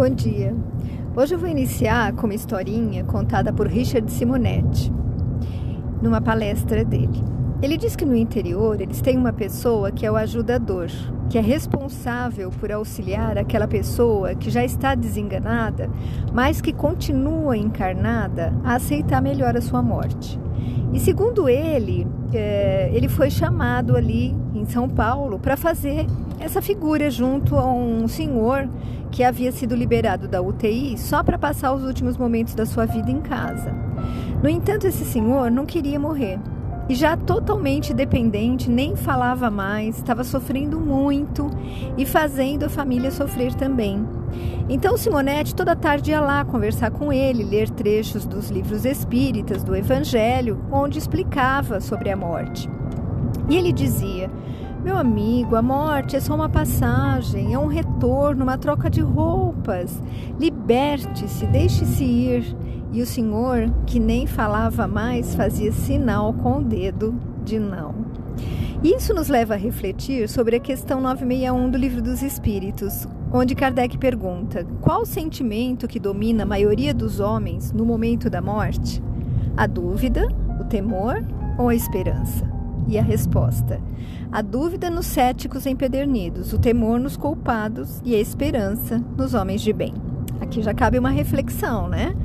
Bom dia. Hoje eu vou iniciar com uma historinha contada por Richard Simonetti, numa palestra dele. Ele diz que no interior eles têm uma pessoa que é o ajudador, que é responsável por auxiliar aquela pessoa que já está desenganada, mas que continua encarnada a aceitar melhor a sua morte. E segundo ele, é, ele foi chamado ali em São Paulo para fazer essa figura junto a um senhor que havia sido liberado da UTI só para passar os últimos momentos da sua vida em casa. No entanto, esse senhor não queria morrer. E já totalmente dependente, nem falava mais, estava sofrendo muito e fazendo a família sofrer também. Então Simonetti toda tarde ia lá conversar com ele, ler trechos dos livros espíritas, do Evangelho, onde explicava sobre a morte. E ele dizia: meu amigo, a morte é só uma passagem, é um retorno, uma troca de roupas. Liberte-se, deixe-se ir. E o senhor, que nem falava mais, fazia sinal com o dedo de não. Isso nos leva a refletir sobre a questão 961 do Livro dos Espíritos, onde Kardec pergunta: qual o sentimento que domina a maioria dos homens no momento da morte? A dúvida, o temor ou a esperança? E a resposta: a dúvida nos céticos empedernidos, o temor nos culpados e a esperança nos homens de bem. Aqui já cabe uma reflexão, né?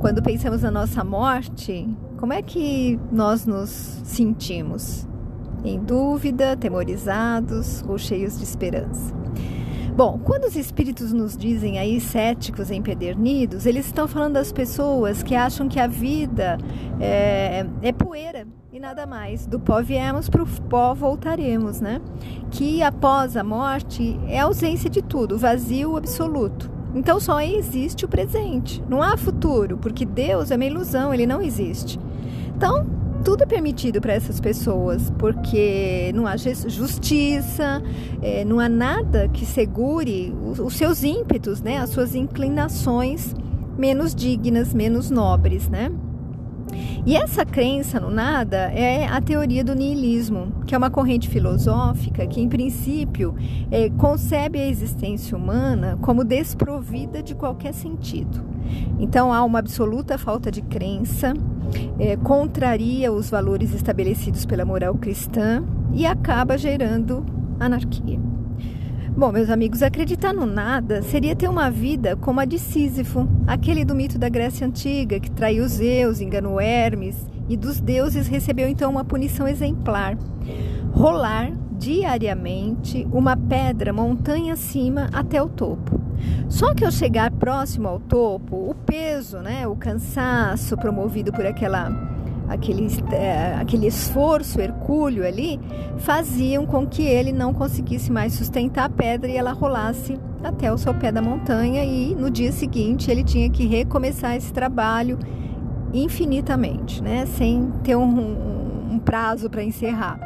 Quando pensamos na nossa morte, como é que nós nos sentimos? Em dúvida, temorizados ou cheios de esperança? Bom, quando os espíritos nos dizem aí céticos empedernidos, eles estão falando das pessoas que acham que a vida é, é poeira e nada mais. Do pó viemos, para o pó voltaremos, né? Que após a morte é ausência de tudo, vazio absoluto. Então só existe o presente, não há futuro, porque Deus é uma ilusão, ele não existe. Então, tudo é permitido para essas pessoas, porque não há justiça, é, não há nada que segure os seus ímpetos, né? As suas inclinações menos dignas, menos nobres, né? E essa crença no nada é a teoria do niilismo, que é uma corrente filosófica que, em princípio, é, concebe a existência humana como desprovida de qualquer sentido. Então, há uma absoluta falta de crença, é, contraria os valores estabelecidos pela moral cristã e acaba gerando anarquia. Bom, meus amigos, acreditar no nada seria ter uma vida como a de Sísifo, aquele do mito da Grécia Antiga, que traiu Zeus, enganou Hermes e dos deuses recebeu então uma punição exemplar: rolar diariamente uma pedra montanha acima até o topo. Só que ao chegar próximo ao topo, o peso, né, o cansaço promovido por aquela aquele, é, aquele esforço hercúleo ali, faziam com que ele não conseguisse mais sustentar a pedra e ela rolasse até o seu pé da montanha e no dia seguinte ele tinha que recomeçar esse trabalho infinitamente, né? sem ter um, um, um prazo para encerrar.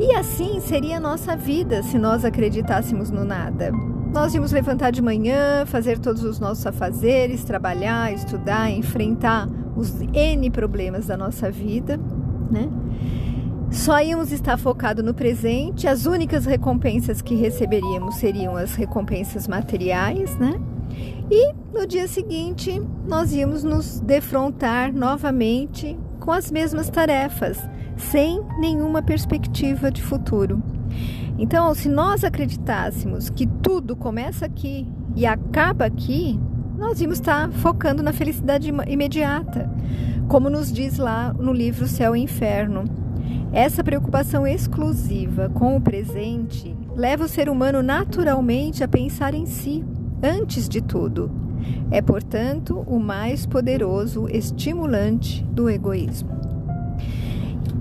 E assim seria a nossa vida se nós acreditássemos no nada. Nós íamos levantar de manhã, fazer todos os nossos afazeres, trabalhar, estudar, enfrentar os N problemas da nossa vida, né? Só íamos estar focado no presente, as únicas recompensas que receberíamos seriam as recompensas materiais, né? E no dia seguinte nós íamos nos defrontar novamente com as mesmas tarefas, sem nenhuma perspectiva de futuro. Então, se nós acreditássemos que tudo começa aqui e acaba aqui, nós íamos estar focando na felicidade imediata, como nos diz lá no livro Céu e Inferno. Essa preocupação exclusiva com o presente leva o ser humano naturalmente a pensar em si, antes de tudo. É, portanto, o mais poderoso estimulante do egoísmo.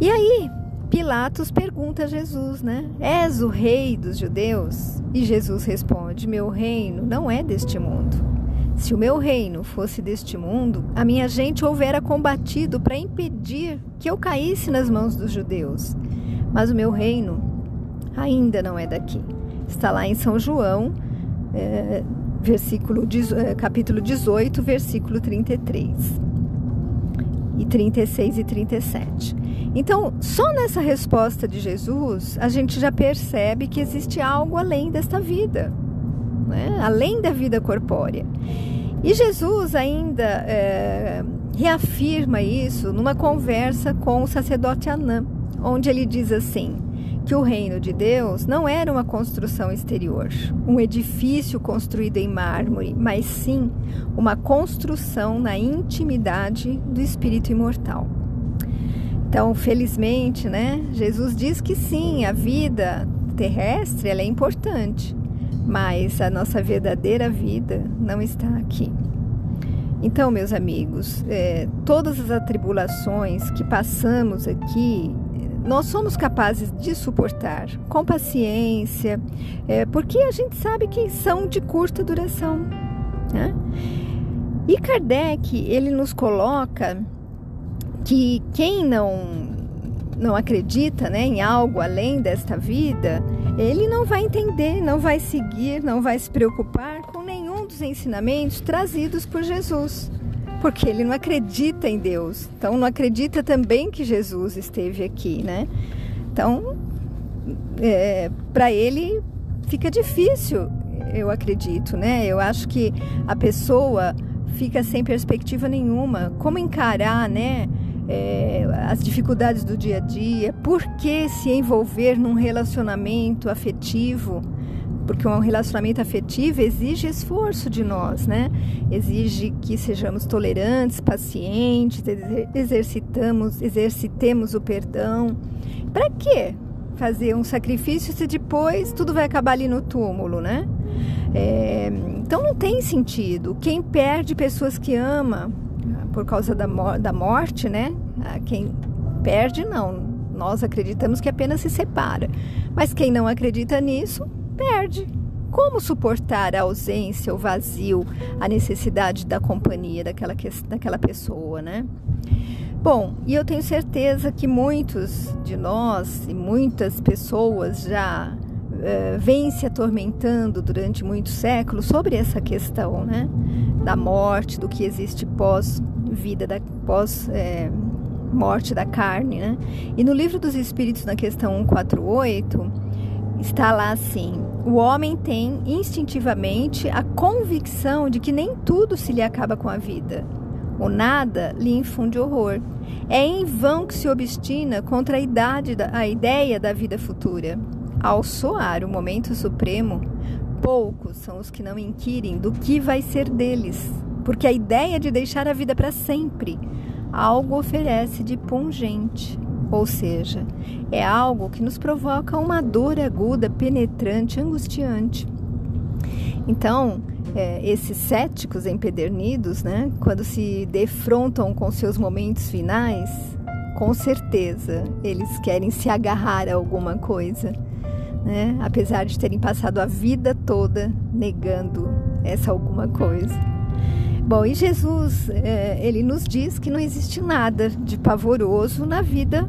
E aí, Pilatos pergunta a Jesus, né? És o rei dos judeus? E Jesus responde: Meu reino não é deste mundo. Se o meu reino fosse deste mundo, a minha gente houvera combatido para impedir que eu caísse nas mãos dos judeus. Mas o meu reino ainda não é daqui. Está lá em São João, é, versículo, é, capítulo 18, versículo 33. E 36 e 37. Então, só nessa resposta de Jesus, a gente já percebe que existe algo além desta vida né? além da vida corpórea. E Jesus ainda é, reafirma isso numa conversa com o sacerdote Anã, onde ele diz assim: que o reino de Deus não era uma construção exterior, um edifício construído em mármore, mas sim uma construção na intimidade do espírito imortal. Então, felizmente, né, Jesus diz que sim, a vida terrestre ela é importante, mas a nossa verdadeira vida não está aqui. Então, meus amigos, é, todas as atribulações que passamos aqui nós somos capazes de suportar com paciência, é, porque a gente sabe que são de curta duração. Né? E Kardec ele nos coloca que quem não não acredita né, em algo além desta vida, ele não vai entender, não vai seguir, não vai se preocupar com nenhum dos ensinamentos trazidos por Jesus porque ele não acredita em Deus. Então não acredita também que Jesus esteve aqui, né? Então, é, para ele fica difícil, eu acredito, né? Eu acho que a pessoa fica sem perspectiva nenhuma. Como encarar, né? É, as dificuldades do dia a dia, por que se envolver num relacionamento afetivo porque um relacionamento afetivo exige esforço de nós, né? Exige que sejamos tolerantes, pacientes, exercitamos, exercitemos o perdão. Para quê? Fazer um sacrifício se depois tudo vai acabar ali no túmulo, né? É, então não tem sentido. Quem perde pessoas que ama por causa da, da morte, né? Ah, quem perde, não. Nós acreditamos que apenas se separa. Mas quem não acredita nisso, perde. Como suportar a ausência, o vazio, a necessidade da companhia daquela, daquela pessoa, né? Bom, e eu tenho certeza que muitos de nós e muitas pessoas já uh, vêm se atormentando durante muitos séculos sobre essa questão, né? Da morte, do que existe pós-vida, da pós. É, morte da carne, né? E no livro dos Espíritos, na questão 148, está lá assim: o homem tem instintivamente a convicção de que nem tudo se lhe acaba com a vida. O nada lhe infunde horror. É em vão que se obstina contra a, idade da, a ideia da vida futura. Ao soar o momento supremo, poucos são os que não inquirem do que vai ser deles, porque a ideia de deixar a vida para sempre algo oferece de pungente ou seja, é algo que nos provoca uma dor aguda, penetrante, angustiante. Então, é, esses céticos empedernidos, né, quando se defrontam com seus momentos finais, com certeza eles querem se agarrar a alguma coisa, né, apesar de terem passado a vida toda negando essa alguma coisa. Bom, e Jesus, é, ele nos diz que não existe nada de pavoroso na vida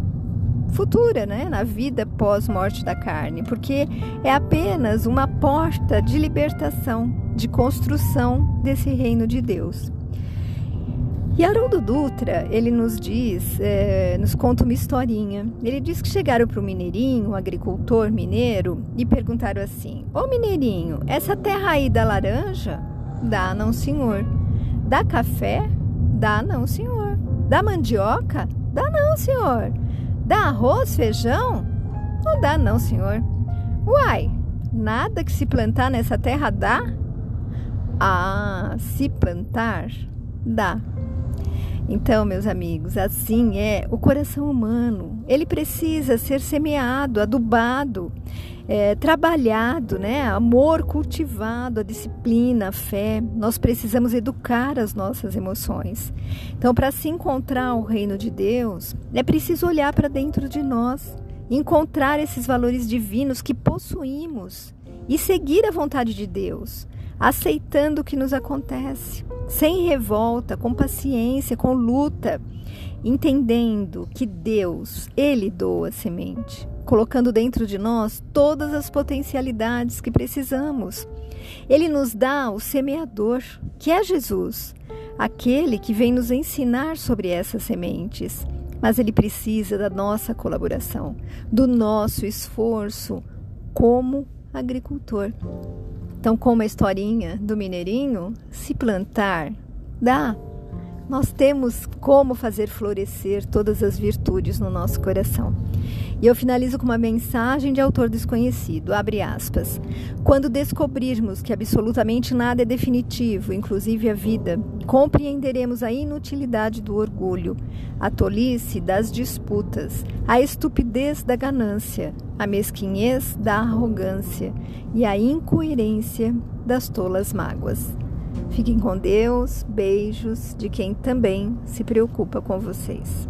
futura, né? na vida pós-morte da carne, porque é apenas uma porta de libertação, de construção desse reino de Deus. E Haroldo Dutra, ele nos diz, é, nos conta uma historinha. Ele diz que chegaram para o mineirinho, um agricultor mineiro, e perguntaram assim: Ô mineirinho, essa terra aí dá laranja? Dá, não, senhor. Dá café? Dá não, senhor. Dá mandioca? Dá não, senhor. Dá arroz, feijão? Não dá não, senhor. Uai, nada que se plantar nessa terra dá? Ah, se plantar, dá. Então, meus amigos, assim é o coração humano. Ele precisa ser semeado, adubado, é, trabalhado, né? Amor cultivado, a disciplina, a fé. Nós precisamos educar as nossas emoções. Então, para se encontrar o reino de Deus, é preciso olhar para dentro de nós, encontrar esses valores divinos que possuímos e seguir a vontade de Deus aceitando o que nos acontece, sem revolta, com paciência, com luta, entendendo que Deus, Ele doa a semente, colocando dentro de nós todas as potencialidades que precisamos. Ele nos dá o semeador, que é Jesus, aquele que vem nos ensinar sobre essas sementes. Mas ele precisa da nossa colaboração, do nosso esforço como agricultor. Então, como a historinha do mineirinho, se plantar, dá. Nós temos como fazer florescer todas as virtudes no nosso coração. E eu finalizo com uma mensagem de autor desconhecido, abre aspas. Quando descobrirmos que absolutamente nada é definitivo, inclusive a vida, compreenderemos a inutilidade do orgulho, a tolice das disputas, a estupidez da ganância, a mesquinhez da arrogância e a incoerência das tolas mágoas. Fiquem com Deus, beijos de quem também se preocupa com vocês.